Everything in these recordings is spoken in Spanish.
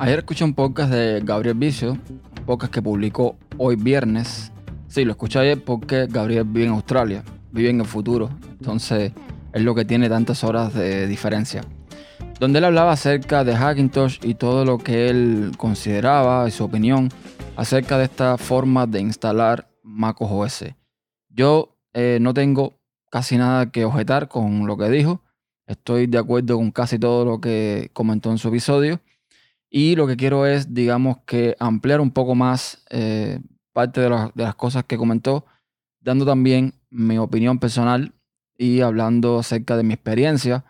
Ayer escuché un podcast de Gabriel Vicio, un podcast que publicó hoy viernes. Sí, lo escuché ayer porque Gabriel vive en Australia, vive en el futuro, entonces es lo que tiene tantas horas de diferencia. Donde él hablaba acerca de Hackintosh y todo lo que él consideraba y su opinión acerca de esta forma de instalar MacOS OS. Yo eh, no tengo casi nada que objetar con lo que dijo. Estoy de acuerdo con casi todo lo que comentó en su episodio. Y lo que quiero es, digamos, que ampliar un poco más eh, parte de, las cosas que comentó, dando también mi opinión personal y hablando acerca de mi experiencia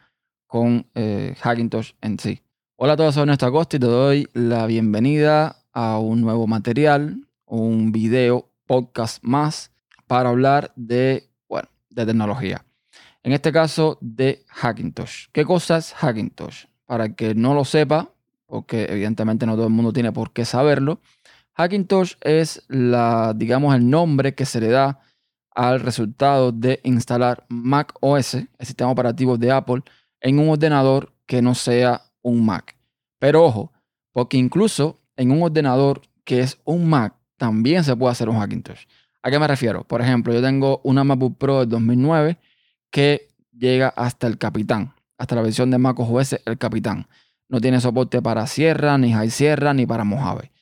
con eh, Hackintosh en sí. Hola a todos, soy Néstor Acosta y te doy la bienvenida a un nuevo material, un video, podcast más para hablar de, bueno, de tecnología. En este caso de Hackintosh. ¿Qué cosa es Hackintosh? Para que no lo sepa, porque evidentemente no todo el mundo tiene por qué saberlo, Hackintosh es la, digamos, el nombre que se le da al resultado de instalar Mac OS, el sistema operativo de Apple, en un ordenador que no sea un Mac. Pero ojo, porque incluso en un ordenador que es un Mac, también se puede hacer un Hackintosh. ¿A qué me refiero? Por ejemplo, yo tengo una MacBook Pro de 2009 que llega hasta el Capitán, hasta la versión de Mac OS el Capitán. No tiene soporte para Sierra, ni High Sierra, ni para Mojave.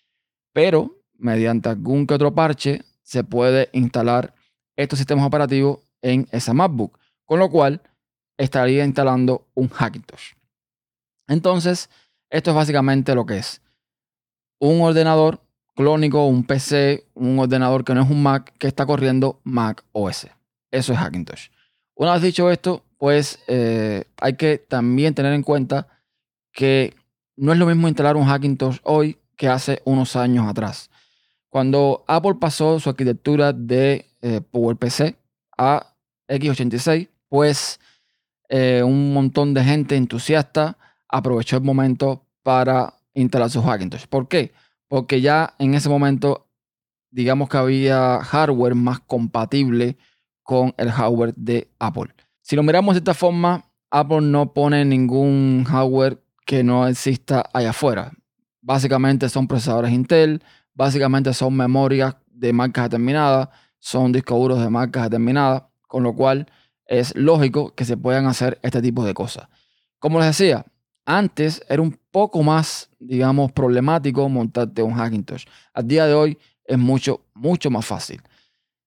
Pero mediante algún que otro parche se puede instalar estos sistemas operativos en esa MacBook. Con lo cual estaría instalando un Hackintosh. Entonces, esto es básicamente lo que es un ordenador clónico, un PC, un ordenador que no es un Mac, que está corriendo Mac OS. Eso es Hackintosh. Una vez dicho esto, pues eh, hay que también tener en cuenta que no es lo mismo instalar un Hackintosh hoy que hace unos años atrás. Cuando Apple pasó su arquitectura de eh, PowerPC a x86, pues eh, un montón de gente entusiasta aprovechó el momento para instalar su Hackintosh. ¿Por qué? Porque ya en ese momento, digamos que había hardware más compatible con el hardware de Apple. Si lo miramos de esta forma, Apple no pone ningún hardware que no exista allá afuera. Básicamente son procesadores Intel, básicamente son memorias de marcas determinadas, son discos duros de marcas determinadas, con lo cual es lógico que se puedan hacer este tipo de cosas. Como les decía, antes era un poco más, digamos, problemático montarte un Hackintosh. Al día de hoy es mucho, mucho más fácil.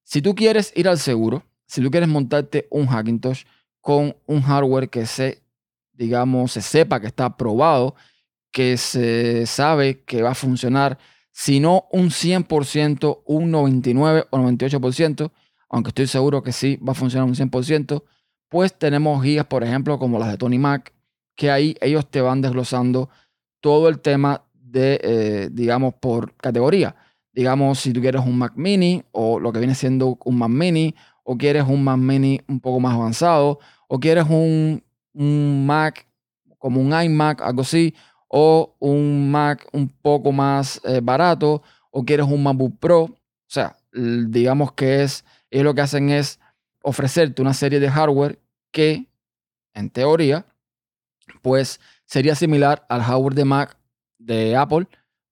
Si tú quieres ir al seguro, si tú quieres montarte un Hackintosh con un hardware que se, digamos, se sepa que está probado, que se sabe que va a funcionar, si no un 100%, un 99 o 98%, aunque estoy seguro que sí va a funcionar un 100%, pues tenemos guías, por ejemplo, como las de Tony Mac, que ahí ellos te van desglosando todo el tema de, eh, digamos, por categoría. Digamos, si tú quieres un Mac mini o lo que viene siendo un Mac mini, o quieres un Mac mini un poco más avanzado, o quieres un, Mac como un iMac, algo así, o un Mac un poco más eh, barato, o quieres un MacBook Pro. O sea, digamos que es ellos lo que hacen es ofrecerte una serie de hardware que, en teoría, pues sería similar al hardware de Mac de Apple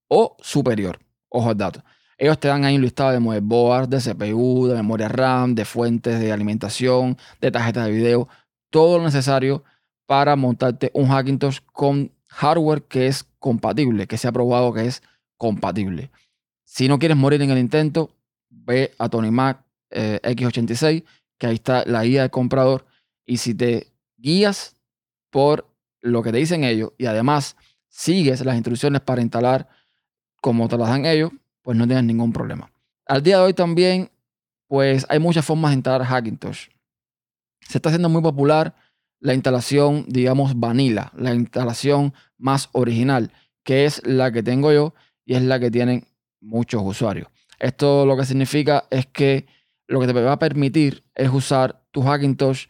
o superior. Ojo al dato. Ellos te dan ahí un listado de motherboard, de CPU, de memoria RAM, de fuentes de alimentación, de tarjetas de video, todo lo necesario para montarte un Hackintosh con hardware que es compatible, que se ha probado que es compatible. Si no quieres morir en el intento, ve a Tony Mac, eh, X86, que ahí está la guía del comprador. Y si te guías por lo que te dicen ellos y además sigues las instrucciones para instalar como te las dan ellos, pues no tienes ningún problema. Al día de hoy también, pues hay muchas formas de instalar Hackintosh. Se está haciendo muy popular la instalación, digamos, vanilla, la instalación más original, que es la que tengo yo y es la que tienen muchos usuarios. Esto lo que significa es que lo que te va a permitir es usar tu Hackintosh,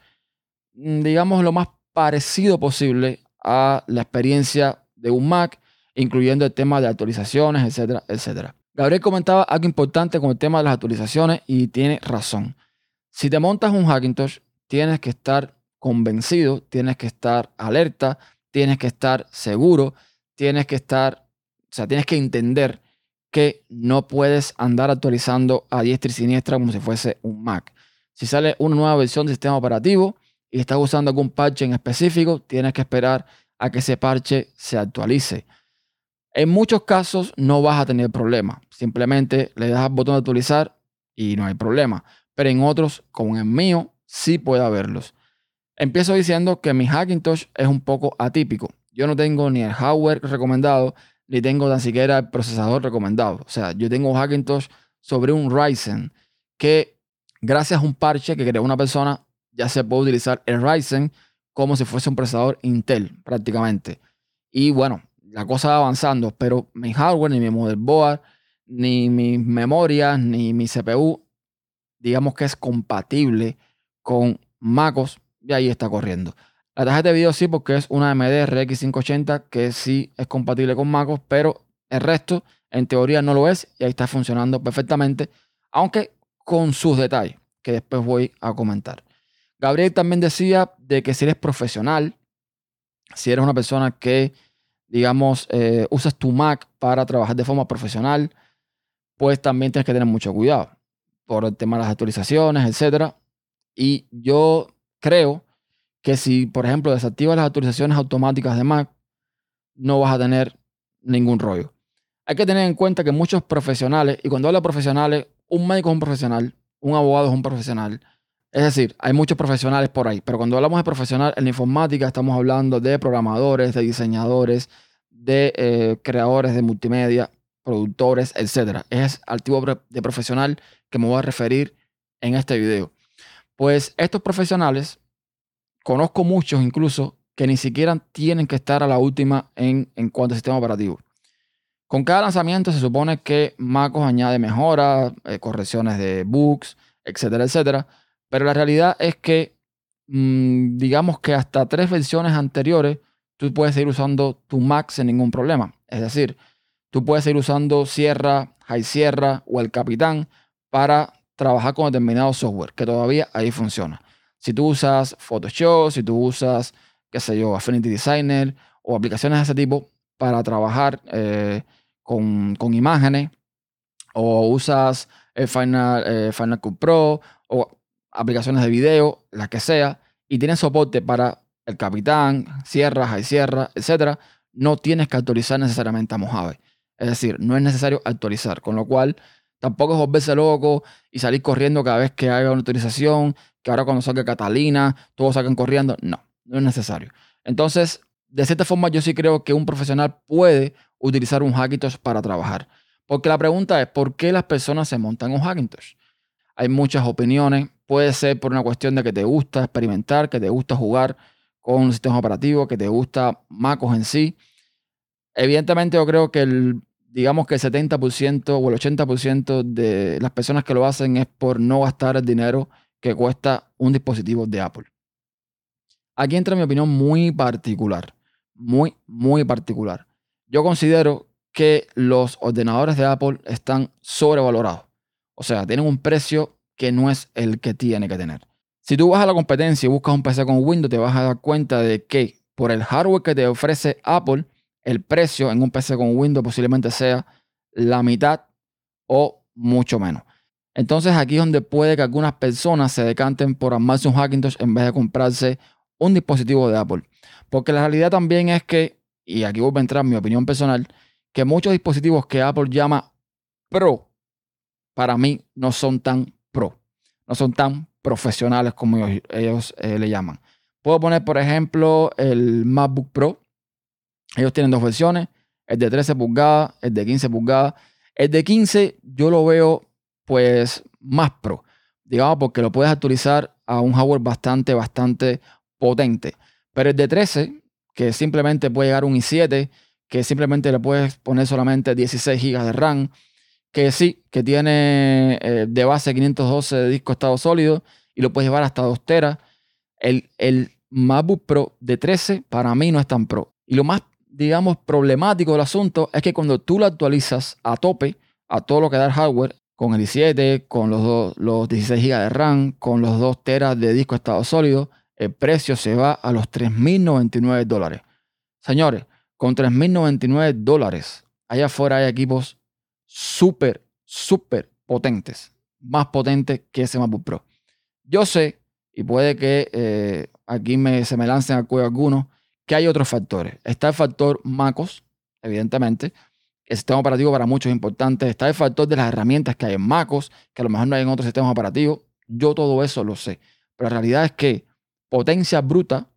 mm, digamos, lo más parecido posible a la experiencia de un Mac, incluyendo el tema de actualizaciones, etcétera, etcétera. Gabriel comentaba algo importante con el tema de las actualizaciones y tiene razón. Si te montas un Hackintosh, tienes que estar convencido, tienes que estar alerta, tienes que estar seguro, tienes que estar O sea, tienes que entender que no puedes andar actualizando a diestra y siniestra como si fuese un Mac. Si sale una nueva versión del sistema operativo y estás usando algún parche en específico, tienes que esperar a que ese parche se actualice. En muchos casos no vas a tener problema. Simplemente le das al botón de actualizar y no hay problema. Pero en otros, como en el mío, sí puede haberlos. Empiezo diciendo que mi Hackintosh es un poco atípico. Yo no tengo ni el hardware recomendado, ni tengo tan siquiera el procesador recomendado. O sea, yo tengo Hackintosh sobre un Ryzen que gracias a un parche que creó una persona ya se puede utilizar el Ryzen como si fuese un procesador Intel prácticamente. Y bueno, la cosa va avanzando, pero mi hardware, ni mi motherboard, ni mis memorias, ni mi CPU, digamos que es compatible con MacOS y ahí está corriendo. La tarjeta de video sí, porque es una AMD RX 580 que sí es compatible con MacOS, pero el resto en teoría no lo es y ahí está funcionando perfectamente, aunque con sus detalles que después voy a comentar. Gabriel también decía de que si eres profesional, si eres una persona que, digamos, eh, usas tu Mac para trabajar de forma profesional, pues también tienes que tener mucho cuidado por el tema de las actualizaciones, etc. Y yo creo que si, por ejemplo, desactivas las actualizaciones automáticas de Mac, no vas a tener ningún rollo. Hay que tener en cuenta que muchos profesionales, y cuando hablo de profesionales, un médico es un profesional, un abogado es un profesional, es decir, hay muchos profesionales por ahí, pero cuando hablamos de profesional en la informática estamos hablando de programadores, de diseñadores, de eh, creadores de multimedia, productores, etc. Es al tipo de profesional que me voy a referir en este video. Pues estos profesionales, conozco muchos incluso, que ni siquiera tienen que estar a la última en, en cuanto al sistema operativo. Con cada lanzamiento se supone que MacOS añade mejoras, eh, correcciones de bugs, etcétera, etcétera pero la realidad es que, mm, digamos que hasta tres versiones anteriores, tú puedes seguir usando tu Mac sin ningún problema. Es decir, tú puedes seguir usando Sierra, High Sierra o el Capitán para trabajar con determinado software, que todavía ahí funciona. Si tú usas Photoshop, si tú usas, qué sé yo, Affinity Designer o aplicaciones de ese tipo para trabajar eh, con, imágenes, o usas eh, Final, eh, Final Cut Pro, o aplicaciones de video, las que sea, y tienes soporte para el Capitán, Sierra, High Sierra, etc., no tienes que actualizar necesariamente a Mojave. Es decir, no es necesario actualizar, con lo cual tampoco es volverse loco y salir corriendo cada vez que haya una autorización, que ahora cuando salga Catalina, todos salgan corriendo. No, no es necesario. Entonces, de cierta forma, yo sí creo que un profesional puede utilizar un Hackintosh para trabajar. Porque la pregunta es, ¿por qué las personas se montan un Hackintosh? Hay muchas opiniones, Puede ser por una cuestión de que te gusta experimentar, que te gusta jugar con un sistema operativo, que te gusta MacOS en sí. Evidentemente yo creo que el, digamos que el 70% o el 80% de las personas que lo hacen es por no gastar el dinero que cuesta un dispositivo de Apple. Aquí entra mi opinión muy particular, muy, muy particular. Yo considero que los ordenadores de Apple están sobrevalorados. O sea, tienen un precio que no es el que tiene que tener. Si tú vas a la competencia y buscas un PC con Windows, te vas a dar cuenta de que por el hardware que te ofrece Apple, el precio en un PC con Windows posiblemente sea la mitad o mucho menos. Entonces aquí es donde puede que algunas personas se decanten por armarse un Hackintosh en vez de comprarse un dispositivo de Apple. Porque la realidad también es que, y aquí voy a entrar mi opinión personal, que muchos dispositivos que Apple llama Pro, para mí no son tan pro. No son tan profesionales como ellos, eh, le llaman. Puedo poner, por ejemplo, el MacBook Pro. Ellos tienen dos versiones, el de 13 pulgadas, el de 15 pulgadas. El de 15 yo lo veo pues más pro, digamos porque lo puedes actualizar a un hardware bastante, bastante potente. Pero el de 13, que simplemente puede llegar a un i7, que simplemente le puedes poner solamente 16 GB de RAM, que sí, que tiene eh, de base 512 de disco estado sólido y lo puedes llevar hasta 2 teras. El, el MacBook Pro de 13 para mí no es tan pro. Y lo más, digamos, problemático del asunto es que cuando tú lo actualizas a tope, a todo lo que da el hardware, con el i7, con los, los 16 GB de RAM, con los 2 teras de disco estado sólido, el precio se va a los 3.099 dólares. Señores, con 3.099 dólares allá afuera hay equipos súper, súper potentes, más potentes que ese MacBook Pro. Yo sé, y puede que eh, aquí me, se me lancen al cuello algunos, que hay otros factores. Está el factor MacOS, evidentemente. El sistema operativo para muchos es importante. Está el factor de las herramientas que hay en MacOS, que a lo mejor no hay en otros sistemas operativos. Yo todo eso lo sé. Pero la realidad es que potencia bruta,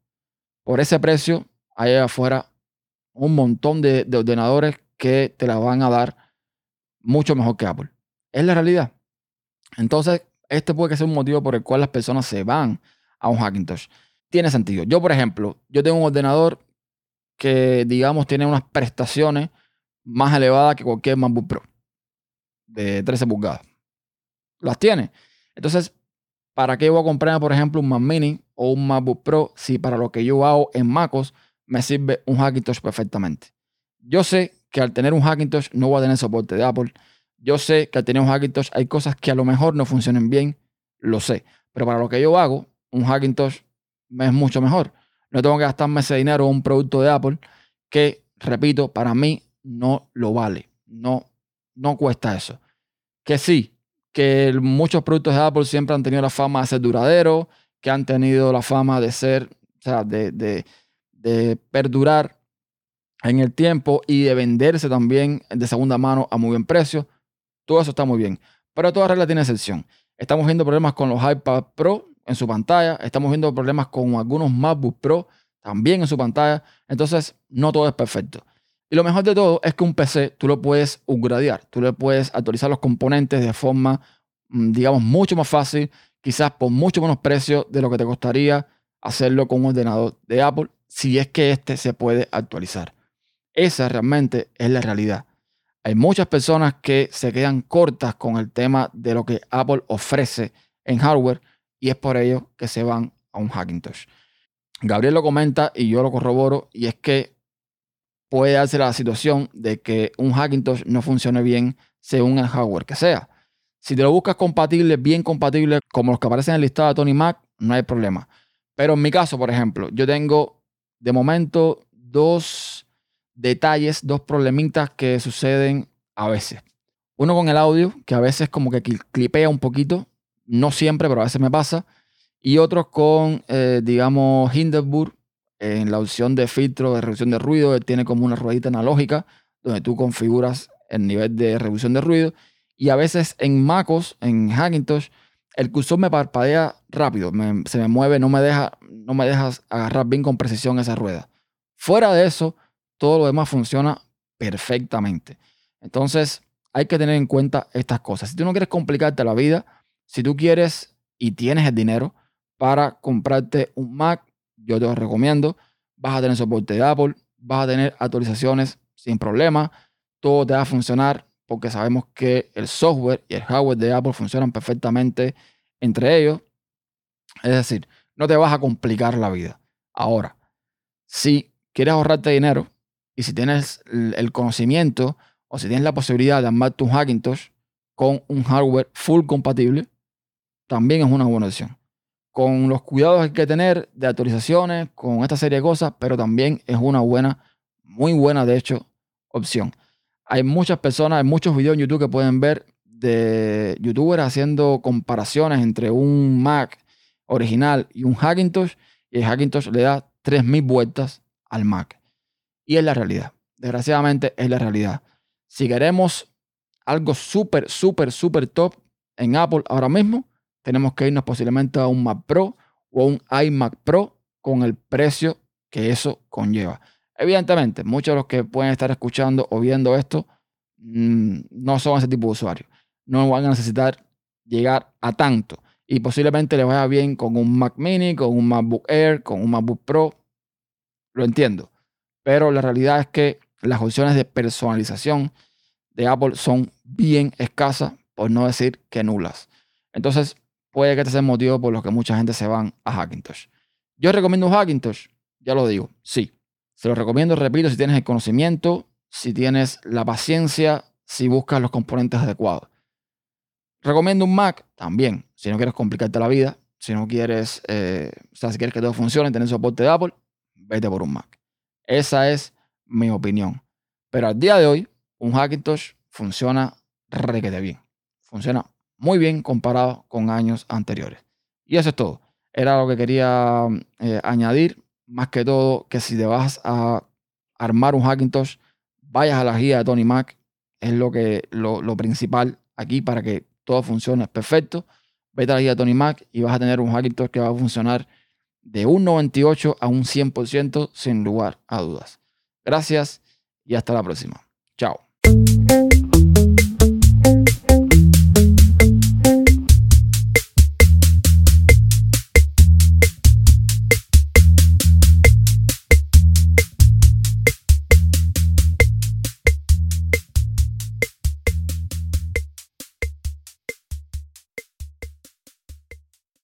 por ese precio, hay afuera un montón de, de ordenadores que te la van a dar mucho mejor que Apple. Es la realidad. Entonces, este puede ser un motivo por el cual las personas se van a un Hackintosh. Tiene sentido. Yo, por ejemplo, yo tengo un ordenador que, digamos, tiene unas prestaciones más elevadas que cualquier MacBook Pro de 13 pulgadas. Las tiene. Entonces, ¿para qué voy a comprar, por ejemplo, un Mac Mini o un MacBook Pro si para lo que yo hago en MacOS me sirve un Hackintosh perfectamente? Yo sé que al tener un Hackintosh no voy a tener soporte de Apple. Yo sé que al tener un Hackintosh hay cosas que a lo mejor no funcionen bien, lo sé. Pero para lo que yo hago, un Hackintosh es mucho mejor. No tengo que gastarme ese dinero en un producto de Apple que, repito, para mí no lo vale. No, no cuesta eso. Que sí, que muchos productos de Apple siempre han tenido la fama de ser duraderos, que han tenido la fama de ser, o sea, de, de, de perdurar en el tiempo y de venderse también de segunda mano a muy buen precio. Todo eso está muy bien. Pero toda regla tiene excepción. Estamos viendo problemas con los iPad Pro en su pantalla. Estamos viendo problemas con algunos MacBook Pro también en su pantalla. Entonces, no todo es perfecto. Y lo mejor de todo es que un PC tú lo puedes upgradear. Tú le puedes actualizar los componentes de forma, mm, digamos, mucho más fácil. Quizás por mucho menos precio de lo que te costaría hacerlo con un ordenador de Apple. Si es que este se puede actualizar. Esa realmente es la realidad. Hay muchas personas que se quedan cortas con el tema de lo que Apple ofrece en hardware y es por ello que se van a un Hackintosh. Gabriel lo comenta y yo lo corroboro y es que puede darse la situación de que un Hackintosh no funcione bien según el hardware que sea. Si te lo buscas compatible, bien compatible, como los que aparecen en el listado de Tony Mac, no hay problema. Pero en mi caso, por ejemplo, yo tengo de momento dos detalles, dos problemitas que suceden a veces. Uno con el audio, que a veces como que clipea un poquito, no siempre, pero a veces me pasa. Y otro con, eh, digamos, Hindenburg, en la opción de filtro de reducción de ruido, tiene como una ruedita analógica donde tú configuras el nivel de reducción de ruido. Y a veces en MacOS, en Hackintosh, el cursor me parpadea rápido, se me mueve, no me, deja, no me deja agarrar bien con precisión esa rueda. Fuera de eso, todo lo demás funciona perfectamente. Entonces, hay que tener en cuenta estas cosas. Si tú no quieres complicarte la vida, si tú quieres y tienes el dinero para comprarte un Mac, yo te lo recomiendo. Vas a tener soporte de Apple, vas a tener actualizaciones sin problema, todo te va a funcionar porque sabemos que el software y el hardware de Apple funcionan perfectamente entre ellos. Es decir, no te vas a complicar la vida. Ahora, si quieres ahorrarte dinero, y si tienes el conocimiento o si tienes la posibilidad de armar tu Hackintosh con un hardware full compatible, también es una buena opción. Con los cuidados que hay que tener de actualizaciones, con esta serie de cosas, pero también es una buena, muy buena de hecho, opción. Hay muchas personas, hay muchos videos en YouTube que pueden ver de youtubers haciendo comparaciones entre un Mac original y un Hackintosh, y el Hackintosh le da 3000 vueltas al Mac. Y es la realidad. Desgraciadamente es la realidad. Si queremos algo súper, súper, súper top en Apple ahora mismo, tenemos que irnos posiblemente a un Mac Pro o un iMac Pro con el precio que eso conlleva. Evidentemente, muchos de los que pueden estar escuchando o viendo esto mm, no son ese tipo de usuarios. No van a necesitar llegar a tanto. Y posiblemente les vaya bien con un Mac Mini, con un MacBook Air, con un MacBook Pro. Lo entiendo. Pero la realidad es que las opciones de personalización de Apple son bien escasas, por no decir que nulas. Entonces, puede que este sea el motivo por lo que mucha gente se van a Hackintosh. Yo recomiendo un Hackintosh, ya lo digo, sí. Se lo recomiendo, repito, si tienes el conocimiento, si tienes la paciencia, si buscas los componentes adecuados. Recomiendo un Mac también, si no quieres complicarte la vida, si no quieres, eh, o sea, si quieres que todo funcione, tener soporte de Apple, vete por un Mac. Esa es mi opinión. Pero al día de hoy, un Hackintosh funciona requete bien. Funciona muy bien comparado con años anteriores. Y eso es todo. Era lo que quería eh, añadir. Más que todo, que si te vas a armar un Hackintosh, vayas a la guía de Tony Mac. Es lo, que, lo, principal aquí para que todo funcione perfecto. Vete a la guía de Tony Mac y vas a tener un Hackintosh que va a funcionar de un 98 a un 100% sin lugar a dudas. Gracias y hasta la próxima. Chao.